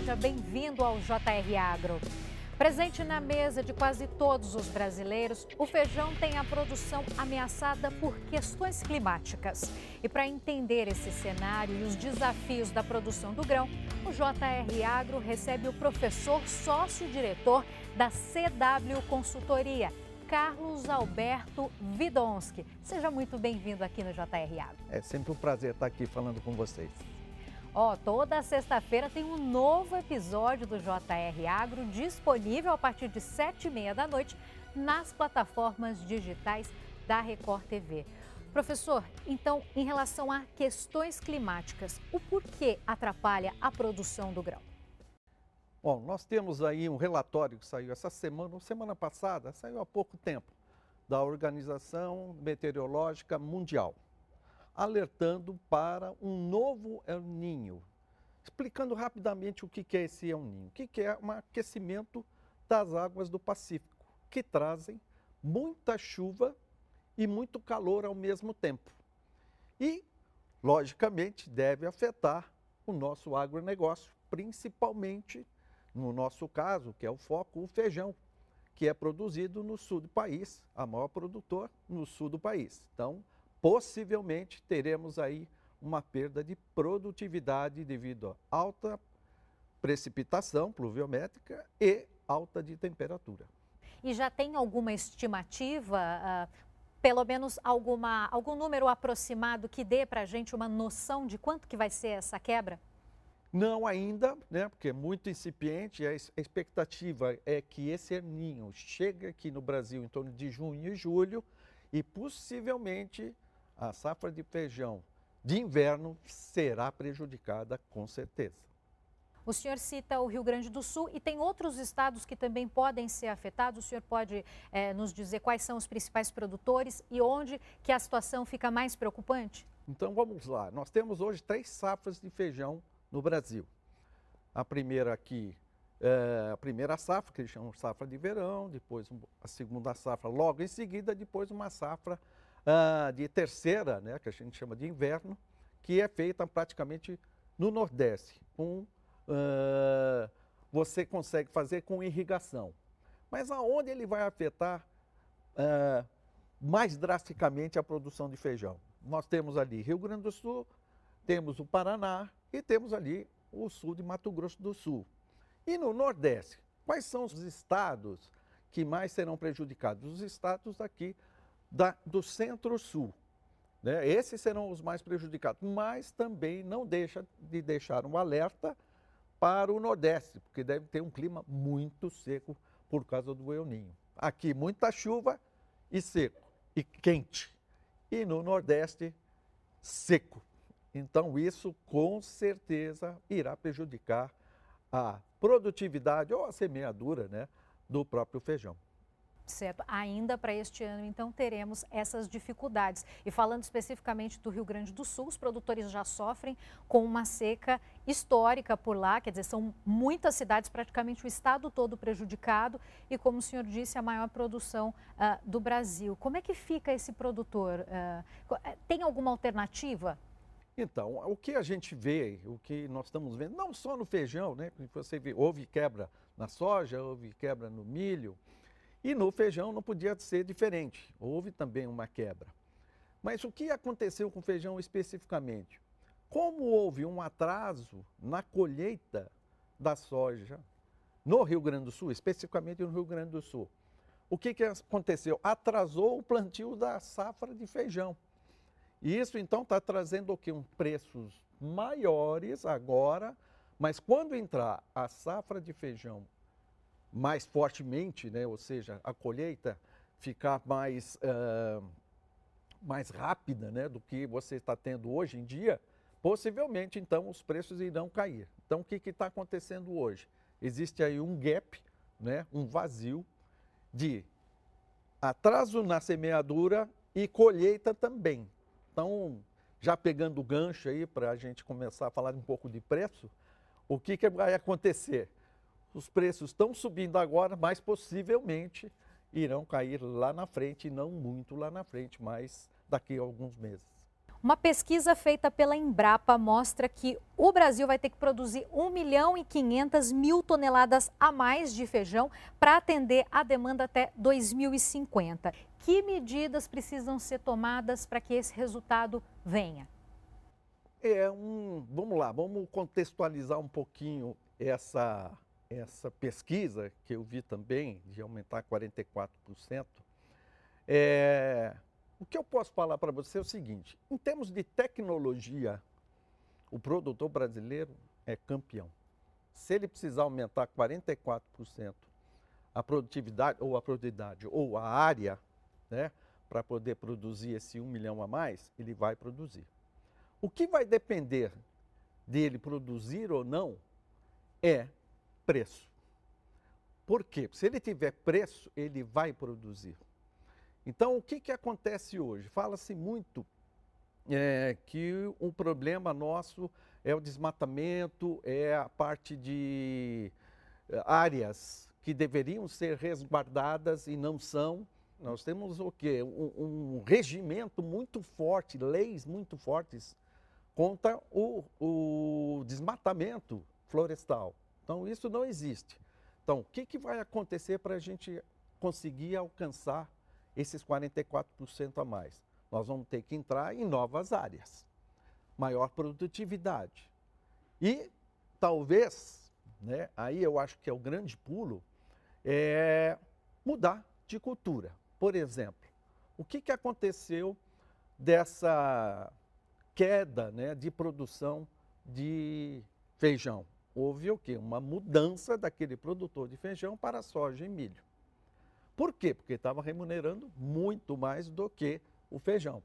seja bem-vindo ao JR Agro. Presente na mesa de quase todos os brasileiros, o feijão tem a produção ameaçada por questões climáticas. E para entender esse cenário e os desafios da produção do grão, o JR Agro recebe o professor sócio-diretor da CW Consultoria, Carlos Alberto Vidonski. Seja muito bem-vindo aqui no JR Agro. É sempre um prazer estar aqui falando com vocês. Ó, toda sexta-feira tem um novo episódio do JR Agro disponível a partir de sete e meia da noite nas plataformas digitais da Record TV. Professor, então, em relação a questões climáticas, o porquê atrapalha a produção do grão? Bom, nós temos aí um relatório que saiu essa semana, ou semana passada, saiu há pouco tempo, da Organização Meteorológica Mundial alertando para um novo El Ninho. Explicando rapidamente o que é esse El Ninho. O que é um aquecimento das águas do Pacífico, que trazem muita chuva e muito calor ao mesmo tempo. E, logicamente, deve afetar o nosso agronegócio, principalmente, no nosso caso, que é o foco, o feijão, que é produzido no sul do país, a maior produtor no sul do país. Então, possivelmente teremos aí uma perda de produtividade devido a alta precipitação pluviométrica e alta de temperatura. E já tem alguma estimativa, uh, pelo menos alguma, algum número aproximado que dê para a gente uma noção de quanto que vai ser essa quebra? Não ainda, né, porque é muito incipiente. A expectativa é que esse erninho chegue aqui no Brasil em torno de junho e julho e possivelmente a safra de feijão de inverno será prejudicada com certeza. O senhor cita o Rio Grande do Sul e tem outros estados que também podem ser afetados. O senhor pode é, nos dizer quais são os principais produtores e onde que a situação fica mais preocupante? Então vamos lá. Nós temos hoje três safras de feijão no Brasil. A primeira aqui, é, a primeira safra, que eles chamam de safra de verão, depois a segunda safra logo em seguida, depois uma safra uh, de terceira, né, que a gente chama de inverno, que é feita praticamente no Nordeste. Com, uh, você consegue fazer com irrigação. Mas aonde ele vai afetar uh, mais drasticamente a produção de feijão? Nós temos ali Rio Grande do Sul, temos o Paraná e temos ali o sul de Mato Grosso do Sul. E no Nordeste, quais são os estados que mais serão prejudicados? Os estados aqui da, do centro-sul. Né? Esses serão os mais prejudicados, mas também não deixa de deixar um alerta para o Nordeste, porque deve ter um clima muito seco por causa do El Ninho. Aqui muita chuva e seco e quente. E no Nordeste, seco. Então isso com certeza irá prejudicar a produtividade ou a semeadura né, do próprio feijão. Certo. Ainda para este ano, então, teremos essas dificuldades. E falando especificamente do Rio Grande do Sul, os produtores já sofrem com uma seca histórica por lá, quer dizer, são muitas cidades, praticamente o estado todo prejudicado e, como o senhor disse, a maior produção uh, do Brasil. Como é que fica esse produtor? Uh, tem alguma alternativa? Então, o que a gente vê, o que nós estamos vendo, não só no feijão, né? Você vê, houve quebra na soja, houve quebra no milho, e no feijão não podia ser diferente, houve também uma quebra. Mas o que aconteceu com o feijão especificamente? Como houve um atraso na colheita da soja no Rio Grande do Sul, especificamente no Rio Grande do Sul, o que, que aconteceu? Atrasou o plantio da safra de feijão. E isso então está trazendo o que? Um preços maiores agora, mas quando entrar a safra de feijão mais fortemente, né? ou seja, a colheita ficar mais, uh, mais rápida né? do que você está tendo hoje em dia, possivelmente então os preços irão cair. Então o que está acontecendo hoje? Existe aí um gap, né? um vazio de atraso na semeadura e colheita também. Então, já pegando o gancho aí para a gente começar a falar um pouco de preço, o que, que vai acontecer? Os preços estão subindo agora, mas possivelmente irão cair lá na frente, não muito lá na frente, mas daqui a alguns meses. Uma pesquisa feita pela Embrapa mostra que o Brasil vai ter que produzir 1 milhão e 500 mil toneladas a mais de feijão para atender a demanda até 2050. Que medidas precisam ser tomadas para que esse resultado venha? É um, vamos lá, vamos contextualizar um pouquinho essa essa pesquisa que eu vi também de aumentar 44%. É, o que eu posso falar para você é o seguinte: em termos de tecnologia, o produtor brasileiro é campeão. Se ele precisar aumentar 44% a produtividade ou a produtividade ou a área, né, para poder produzir esse 1 milhão a mais, ele vai produzir. O que vai depender dele produzir ou não é preço. Por quê? Se ele tiver preço, ele vai produzir. Então, o que, que acontece hoje? Fala-se muito é, que o problema nosso é o desmatamento, é a parte de é, áreas que deveriam ser resguardadas e não são. Nós temos o quê? Um, um regimento muito forte, leis muito fortes contra o, o desmatamento florestal. Então, isso não existe. Então, o que, que vai acontecer para a gente conseguir alcançar esses 44% a mais? Nós vamos ter que entrar em novas áreas, maior produtividade. E talvez, né, aí eu acho que é o grande pulo, é mudar de cultura. Por exemplo, o que, que aconteceu dessa queda né, de produção de feijão? Houve o quê? Uma mudança daquele produtor de feijão para soja e milho. Por quê? Porque estava remunerando muito mais do que o feijão.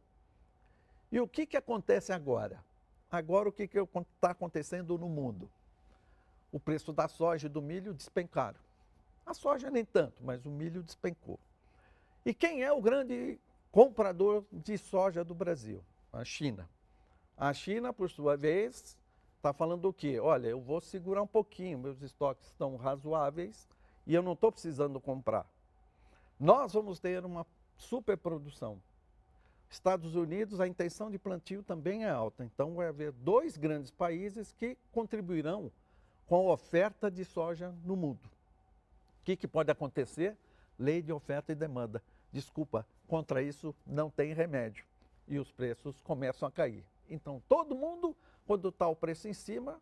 E o que, que acontece agora? Agora o que está acontecendo no mundo? O preço da soja e do milho despencaram. A soja nem tanto, mas o milho despencou. E quem é o grande comprador de soja do Brasil? A China. A China, por sua vez, está falando o quê? Olha, eu vou segurar um pouquinho, meus estoques estão razoáveis e eu não estou precisando comprar. Nós vamos ter uma superprodução. Estados Unidos, a intenção de plantio também é alta, então vai haver dois grandes países que contribuirão com a oferta de soja no mundo. O que, que pode acontecer? Lei de oferta e demanda. Desculpa, contra isso não tem remédio e os preços começam a cair. Então todo mundo quando está o preço em cima,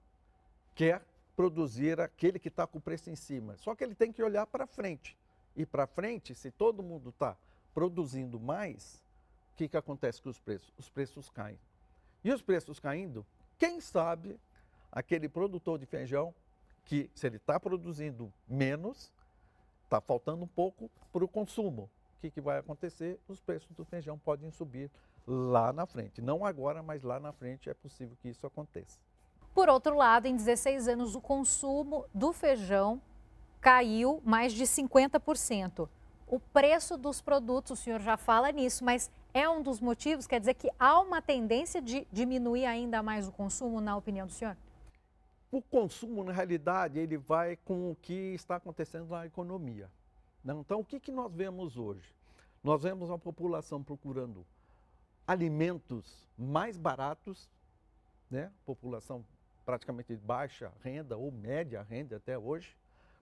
quer produzir aquele que está com o preço em cima. Só que ele tem que olhar para frente. E para frente, se todo mundo está produzindo mais, o que, que acontece com os preços? Os preços caem. E os preços caindo, quem sabe aquele produtor de feijão que, se ele está produzindo menos, está faltando um pouco para o consumo. O que, que vai acontecer? Os preços do feijão podem subir lá na frente. Não agora, mas lá na frente é possível que isso aconteça. Por outro lado, em 16 anos, o consumo do feijão caiu mais de 50%. O preço dos produtos, o senhor já fala nisso, mas é um dos motivos? Quer dizer que há uma tendência de diminuir ainda mais o consumo, na opinião do senhor? O consumo, na realidade, ele vai com o que está acontecendo na economia. Então, o que, que nós vemos hoje? Nós vemos a população procurando alimentos mais baratos, né? população praticamente de baixa renda ou média renda até hoje,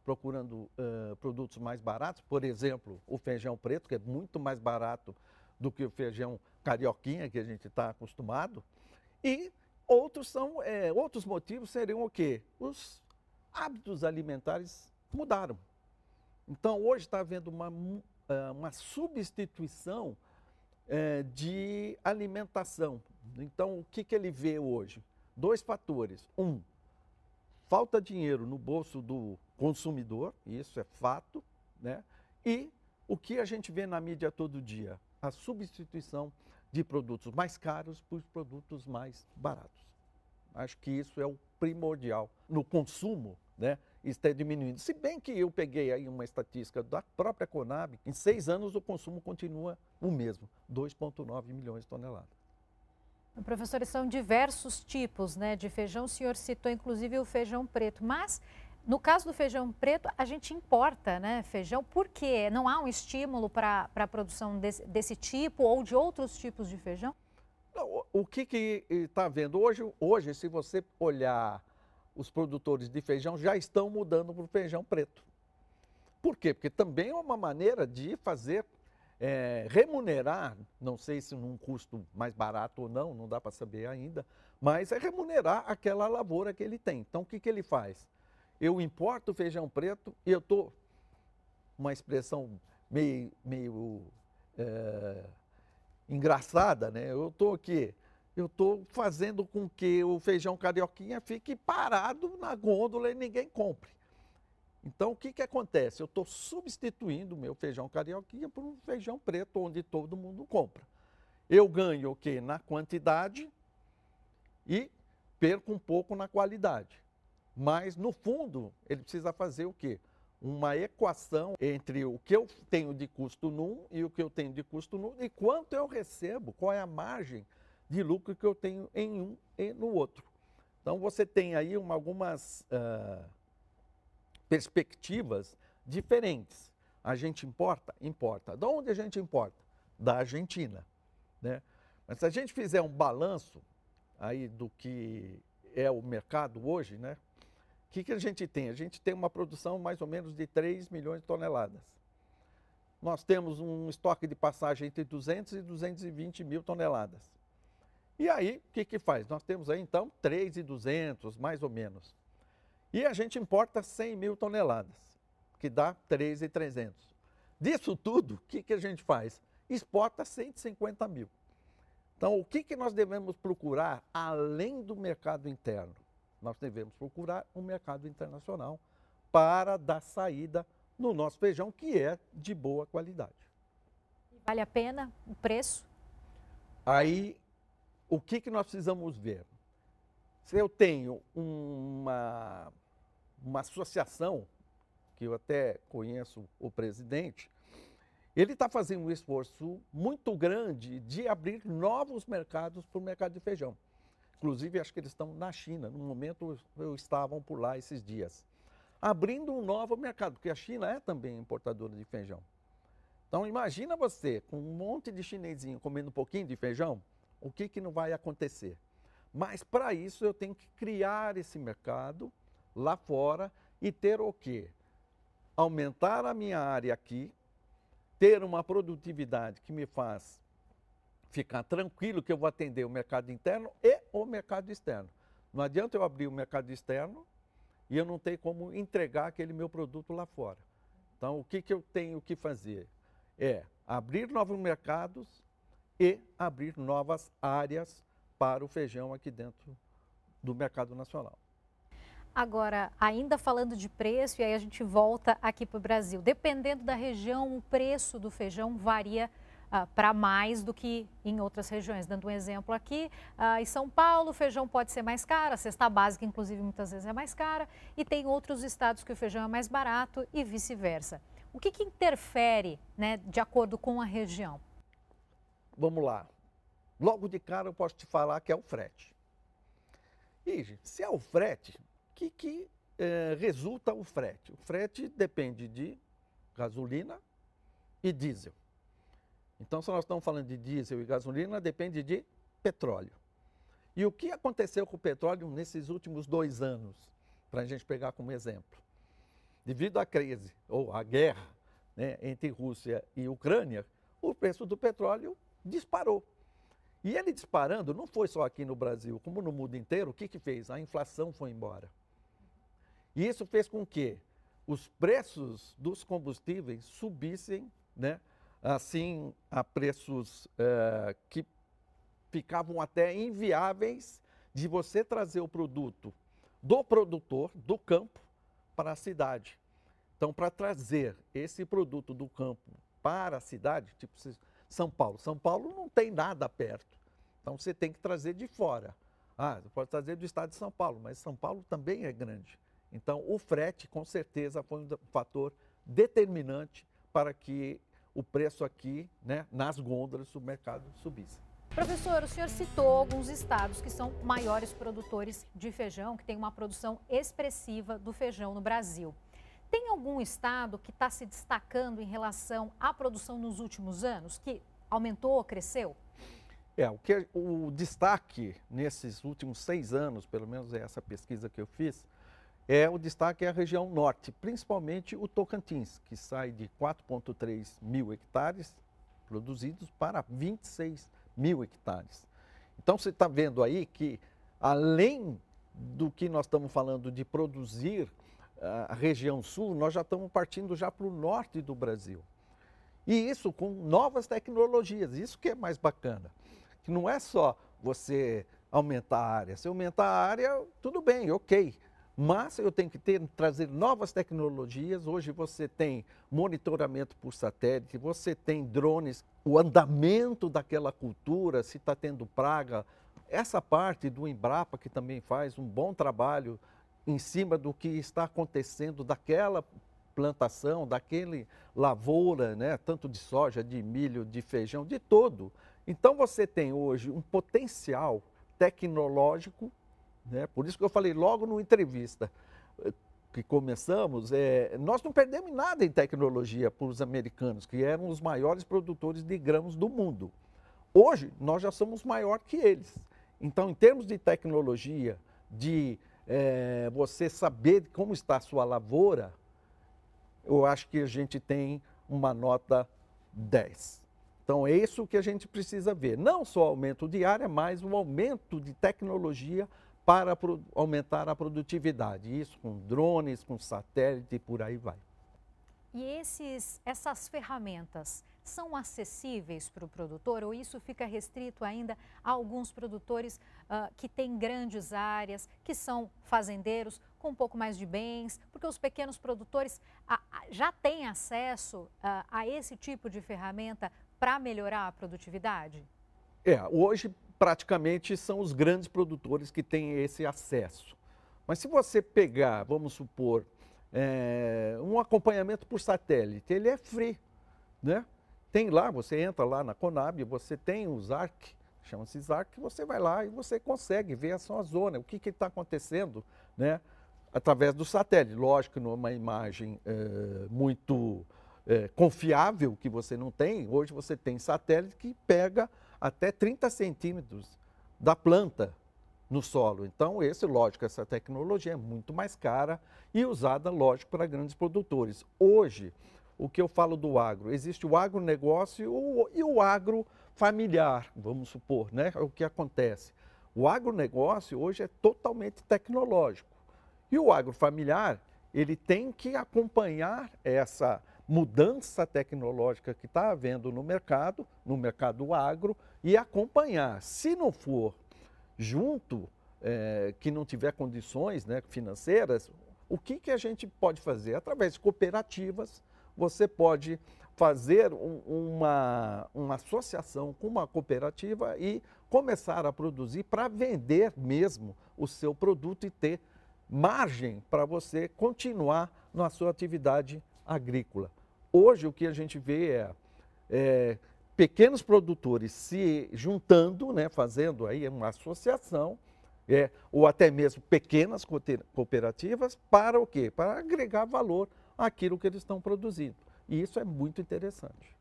procurando uh, produtos mais baratos, por exemplo, o feijão preto, que é muito mais barato do que o feijão carioquinha que a gente está acostumado, e outros são é, outros motivos seriam o quê? Os hábitos alimentares mudaram. Então hoje está havendo uma, uma substituição é, de alimentação. Então, o que, que ele vê hoje? Dois fatores. Um, falta dinheiro no bolso do consumidor, isso é fato, né? E o que a gente vê na mídia todo dia? A substituição de produtos mais caros por produtos mais baratos. Acho que isso é o primordial no consumo, né? Está diminuindo. Se bem que eu peguei aí uma estatística da própria Conab, em seis anos o consumo continua o mesmo, 2,9 milhões de toneladas. Professores, são diversos tipos né, de feijão. O senhor citou inclusive o feijão preto, mas no caso do feijão preto, a gente importa né, feijão, por quê? Não há um estímulo para a produção desse, desse tipo ou de outros tipos de feijão? Não, o que está vendo hoje? Hoje, se você olhar os produtores de feijão, já estão mudando para o feijão preto. Por quê? Porque também é uma maneira de fazer, é, remunerar, não sei se num custo mais barato ou não, não dá para saber ainda, mas é remunerar aquela lavoura que ele tem. Então, o que, que ele faz? Eu importo feijão preto e eu estou, uma expressão meio, meio é, engraçada, né? Eu estou aqui, eu estou fazendo com que o feijão carioquinha fique parado na gôndola e ninguém compre. Então, o que, que acontece? Eu estou substituindo o meu feijão carioquinha por um feijão preto, onde todo mundo compra. Eu ganho o quê? Na quantidade e perco um pouco na qualidade. Mas, no fundo, ele precisa fazer o quê? Uma equação entre o que eu tenho de custo num e o que eu tenho de custo no e quanto eu recebo, qual é a margem de lucro que eu tenho em um e no outro. Então, você tem aí uma, algumas uh, perspectivas diferentes. A gente importa? Importa. De onde a gente importa? Da Argentina. Né? Mas se a gente fizer um balanço aí do que é o mercado hoje, né? O que, que a gente tem? A gente tem uma produção mais ou menos de 3 milhões de toneladas. Nós temos um estoque de passagem entre 200 e 220 mil toneladas. E aí, o que, que faz? Nós temos aí, então, 3,200, mais ou menos. E a gente importa 100 mil toneladas, que dá 3,300. Disso tudo, o que, que a gente faz? Exporta 150 mil. Então, o que, que nós devemos procurar além do mercado interno? Nós devemos procurar um mercado internacional para dar saída no nosso feijão, que é de boa qualidade. Vale a pena o preço? Aí, o que, que nós precisamos ver? Se eu tenho uma, uma associação, que eu até conheço o presidente, ele está fazendo um esforço muito grande de abrir novos mercados para o mercado de feijão. Inclusive, acho que eles estão na China. No momento, eu estavam por lá esses dias. Abrindo um novo mercado, porque a China é também importadora de feijão. Então, imagina você com um monte de chinesinho comendo um pouquinho de feijão, o que, que não vai acontecer? Mas, para isso, eu tenho que criar esse mercado lá fora e ter o quê? Aumentar a minha área aqui, ter uma produtividade que me faz ficar tranquilo que eu vou atender o mercado interno e o mercado externo. Não adianta eu abrir o mercado externo e eu não tenho como entregar aquele meu produto lá fora. Então, o que, que eu tenho que fazer? É abrir novos mercados e abrir novas áreas para o feijão aqui dentro do mercado nacional. Agora, ainda falando de preço, e aí a gente volta aqui para o Brasil. Dependendo da região, o preço do feijão varia uh, para mais do que em outras regiões. Dando um exemplo aqui, uh, em São Paulo, o feijão pode ser mais caro, a cesta básica, inclusive, muitas vezes é mais cara, e tem outros estados que o feijão é mais barato e vice-versa. O que, que interfere né, de acordo com a região? Vamos lá. Logo de cara eu posso te falar que é o frete. E, se é o frete, que, que é, resulta o frete? O frete depende de gasolina e diesel. Então, se nós estamos falando de diesel e gasolina, depende de petróleo. E o que aconteceu com o petróleo nesses últimos dois anos, para a gente pegar como exemplo? Devido à crise, ou à guerra né, entre Rússia e Ucrânia, o preço do petróleo disparou. E ele disparando, não foi só aqui no Brasil, como no mundo inteiro, o que, que fez? A inflação foi embora. E isso fez com que os preços dos combustíveis subissem, né? assim, a preços é, que ficavam até inviáveis de você trazer o produto do produtor, do campo, para a cidade. Então, para trazer esse produto do campo para a cidade, tipo São Paulo. São Paulo não tem nada perto. Então, você tem que trazer de fora. Ah, pode trazer do estado de São Paulo, mas São Paulo também é grande. Então, o frete, com certeza, foi um fator determinante para que o preço aqui, né, nas gôndolas do mercado subisse. Professor, o senhor citou alguns estados que são maiores produtores de feijão, que tem uma produção expressiva do feijão no Brasil. Tem algum estado que está se destacando em relação à produção nos últimos anos, que aumentou, cresceu? É, o, que, o destaque nesses últimos seis anos, pelo menos é essa pesquisa que eu fiz, é o destaque é a região norte, principalmente o Tocantins, que sai de 4,3 mil hectares produzidos para 26 mil hectares. Então você está vendo aí que, além do que nós estamos falando de produzir a região sul, nós já estamos partindo já para o norte do Brasil. E isso com novas tecnologias, isso que é mais bacana. Que não é só você aumentar a área. Se aumentar a área, tudo bem, ok. Mas eu tenho que ter, trazer novas tecnologias. Hoje você tem monitoramento por satélite, você tem drones, o andamento daquela cultura, se está tendo praga. Essa parte do Embrapa, que também faz um bom trabalho em cima do que está acontecendo daquela plantação, daquele lavoura, né, tanto de soja, de milho, de feijão, de todo. Então você tem hoje um potencial tecnológico né? Por isso que eu falei logo no entrevista eh, que começamos, é, nós não perdemos nada em tecnologia para os americanos, que eram os maiores produtores de grãos do mundo. Hoje, nós já somos maior que eles. Então, em termos de tecnologia, de é, você saber como está a sua lavoura, eu acho que a gente tem uma nota 10. Então, é isso que a gente precisa ver. Não só aumento de área, mas o aumento de tecnologia para aumentar a produtividade. Isso com drones, com satélite e por aí vai. E esses, essas ferramentas são acessíveis para o produtor ou isso fica restrito ainda a alguns produtores uh, que têm grandes áreas, que são fazendeiros com um pouco mais de bens, porque os pequenos produtores já têm acesso uh, a esse tipo de ferramenta para melhorar a produtividade? É, hoje praticamente são os grandes produtores que têm esse acesso. Mas se você pegar, vamos supor, é, um acompanhamento por satélite, ele é free, né? Tem lá, você entra lá na Conab, você tem o ZARC, chama-se ZARC, você vai lá e você consegue ver a sua zona, o que está acontecendo, né? Através do satélite. Lógico, numa imagem é, muito é, confiável que você não tem, hoje você tem satélite que pega até 30 centímetros da planta no solo. Então, esse, lógico, essa tecnologia é muito mais cara e usada, lógico, para grandes produtores. Hoje, o que eu falo do agro? Existe o agronegócio e o agro familiar, vamos supor, né? É o que acontece. O agronegócio hoje é totalmente tecnológico. E o agrofamiliar, ele tem que acompanhar essa mudança tecnológica que está havendo no mercado, no mercado agro, e acompanhar. Se não for junto, é, que não tiver condições né, financeiras, o que, que a gente pode fazer? Através de cooperativas, você pode fazer um, uma, uma associação com uma cooperativa e começar a produzir para vender mesmo o seu produto e ter margem para você continuar na sua atividade agrícola. Hoje o que a gente vê é, é pequenos produtores se juntando, né, fazendo aí uma associação, é, ou até mesmo pequenas cooperativas, para o quê? Para agregar valor àquilo que eles estão produzindo. E isso é muito interessante.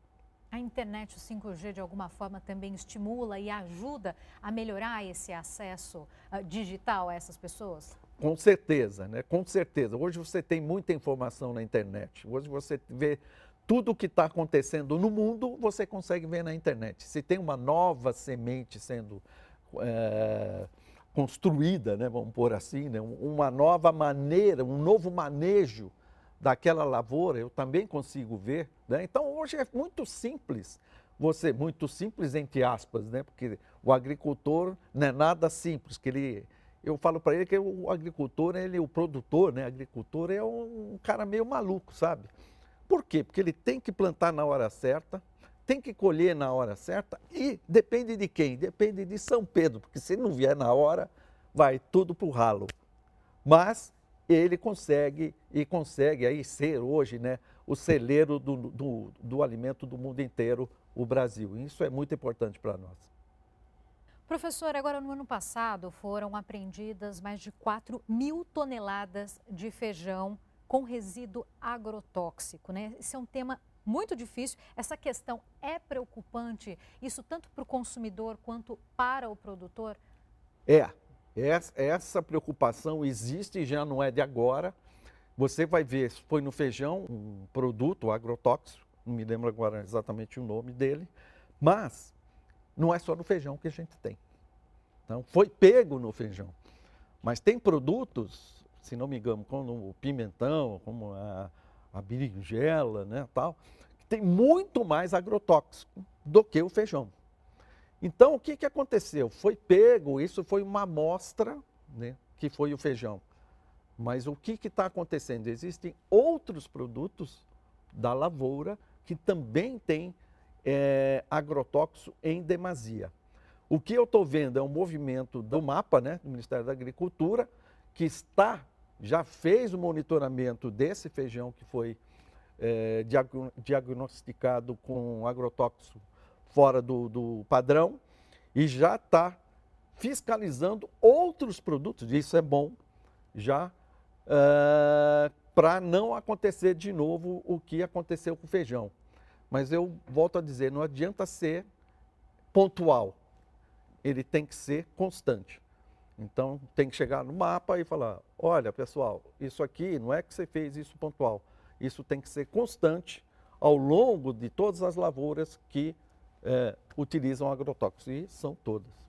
A internet, o 5G, de alguma forma também estimula e ajuda a melhorar esse acesso uh, digital a essas pessoas? Com certeza, né? Com certeza. Hoje você tem muita informação na internet. Hoje você vê tudo o que está acontecendo no mundo, você consegue ver na internet. Se tem uma nova semente sendo é, construída, né, vamos pôr assim, né, uma nova maneira, um novo manejo daquela lavoura, eu também consigo ver. Né? Então hoje é muito simples você muito simples entre aspas, né? Porque o agricultor não é nada simples, que ele eu falo para ele que o agricultor, ele, o produtor, né, agricultor é um cara meio maluco, sabe? Por quê? Porque ele tem que plantar na hora certa, tem que colher na hora certa e depende de quem? Depende de São Pedro, porque se não vier na hora, vai tudo para o ralo. Mas ele consegue e consegue aí ser hoje né, o celeiro do, do, do alimento do mundo inteiro, o Brasil. Isso é muito importante para nós. Professor, agora no ano passado foram apreendidas mais de 4 mil toneladas de feijão com resíduo agrotóxico, né? Esse é um tema muito difícil. Essa questão é preocupante, isso tanto para o consumidor quanto para o produtor? É, essa preocupação existe e já não é de agora. Você vai ver, foi no feijão, um produto agrotóxico, não me lembro agora exatamente o nome dele, mas não é só no feijão que a gente tem. Então, foi pego no feijão. Mas tem produtos, se não me engano, como o pimentão, como a, a berinjela, né, tal, que tem muito mais agrotóxico do que o feijão. Então, o que, que aconteceu? Foi pego, isso foi uma amostra, né, que foi o feijão. Mas o que está acontecendo? Existem outros produtos da lavoura que também têm é, agrotóxico em demasia. O que eu estou vendo é um movimento do MAPA, né, do Ministério da Agricultura, que está, já fez o monitoramento desse feijão que foi é, diagnosticado com agrotóxico fora do, do padrão e já está fiscalizando outros produtos, isso é bom, já uh, eh, para não acontecer de novo o que aconteceu com o feijão. Mas eu volto a dizer, não adianta ser pontual, ele tem que ser constante. Então tem que chegar no mapa e falar: olha pessoal, isso aqui não é que você fez isso pontual, isso tem que ser constante ao longo de todas as lavouras que é, utilizam agrotóxicos, e são todas.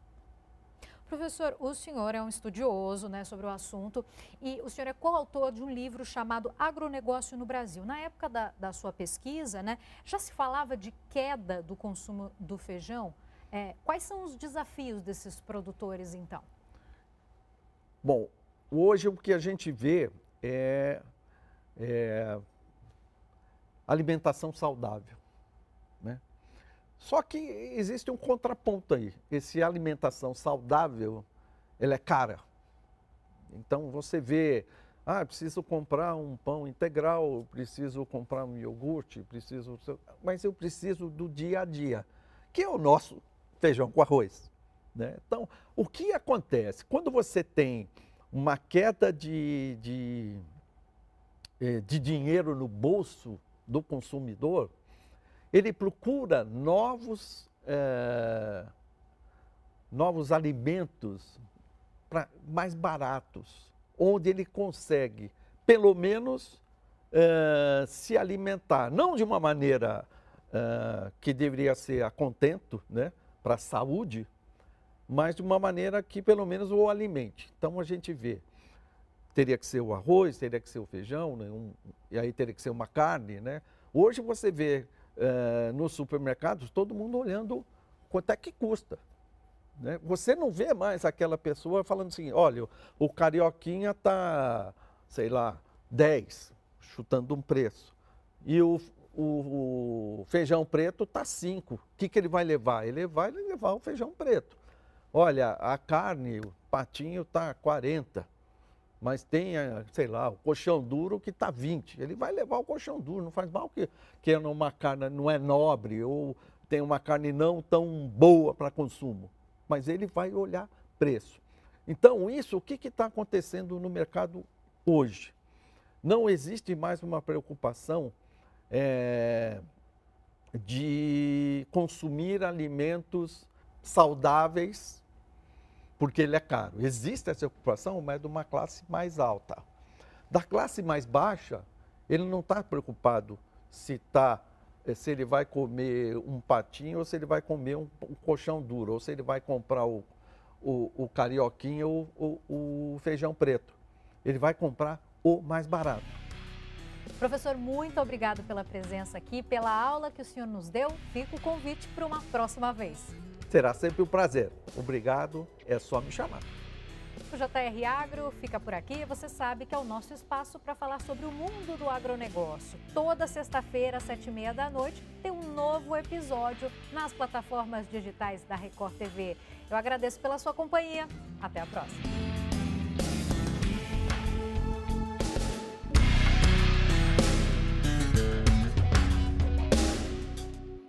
Professor, o senhor é um estudioso né, sobre o assunto e o senhor é coautor de um livro chamado Agronegócio no Brasil. Na época da, da sua pesquisa, né, já se falava de queda do consumo do feijão. É, quais são os desafios desses produtores, então? Bom, hoje o que a gente vê é, é alimentação saudável. Só que existe um contraponto aí. Esse alimentação saudável, ela é cara. Então você vê, ah, preciso comprar um pão integral, preciso comprar um iogurte, preciso, mas eu preciso do dia a dia, que é o nosso feijão com arroz. Né? Então, o que acontece? Quando você tem uma queda de, de, eh, de dinheiro no bolso do consumidor, ele procura novos, é, novos alimentos pra, mais baratos, onde ele consegue, pelo menos, é, se alimentar, não de uma maneira é, que deveria ser a contento, né, para a saúde, mas de uma maneira que pelo menos o alimente. Então a gente vê, teria que ser o arroz, teria que ser o feijão, né, um, e aí teria que ser uma carne, né? Hoje você vê é, nos supermercados, todo mundo olhando quanto é que custa. Né? Você não vê mais aquela pessoa falando assim, olha, o carioquinha está, sei lá, 10, chutando um preço. E o, o, o feijão preto está 5. O que, que ele vai levar? Ele vai levar o feijão preto. Olha, a carne, o patinho está 40 mas tem, sei lá, o colchão duro que está 20. Ele vai levar o colchão duro, não faz mal que, que uma carne não é nobre ou tem uma carne não tão boa para consumo. Mas ele vai olhar preço. Então, isso, o que está acontecendo no mercado hoje? Não existe mais uma preocupação é, de consumir alimentos saudáveis porque ele é caro. Existe essa ocupação, mas é de uma classe mais alta. Da classe mais baixa, ele não está preocupado se, tá, eh, se ele vai comer um patinho ou se ele vai comer um, um colchão duro, ou se ele vai comprar o, o, o carioquinho ou o, o feijão preto. Ele vai comprar o mais barato. Professor, muito obrigado pela presença aqui, pela aula que o senhor nos deu. Fica o convite para uma próxima vez. Será sempre um prazer. Obrigado, é só me chamar. O JR Agro fica por aqui. Você sabe que é o nosso espaço para falar sobre o mundo do agronegócio. Toda sexta-feira, às sete e meia da noite, tem um novo episódio nas plataformas digitais da Record TV. Eu agradeço pela sua companhia. Até a próxima.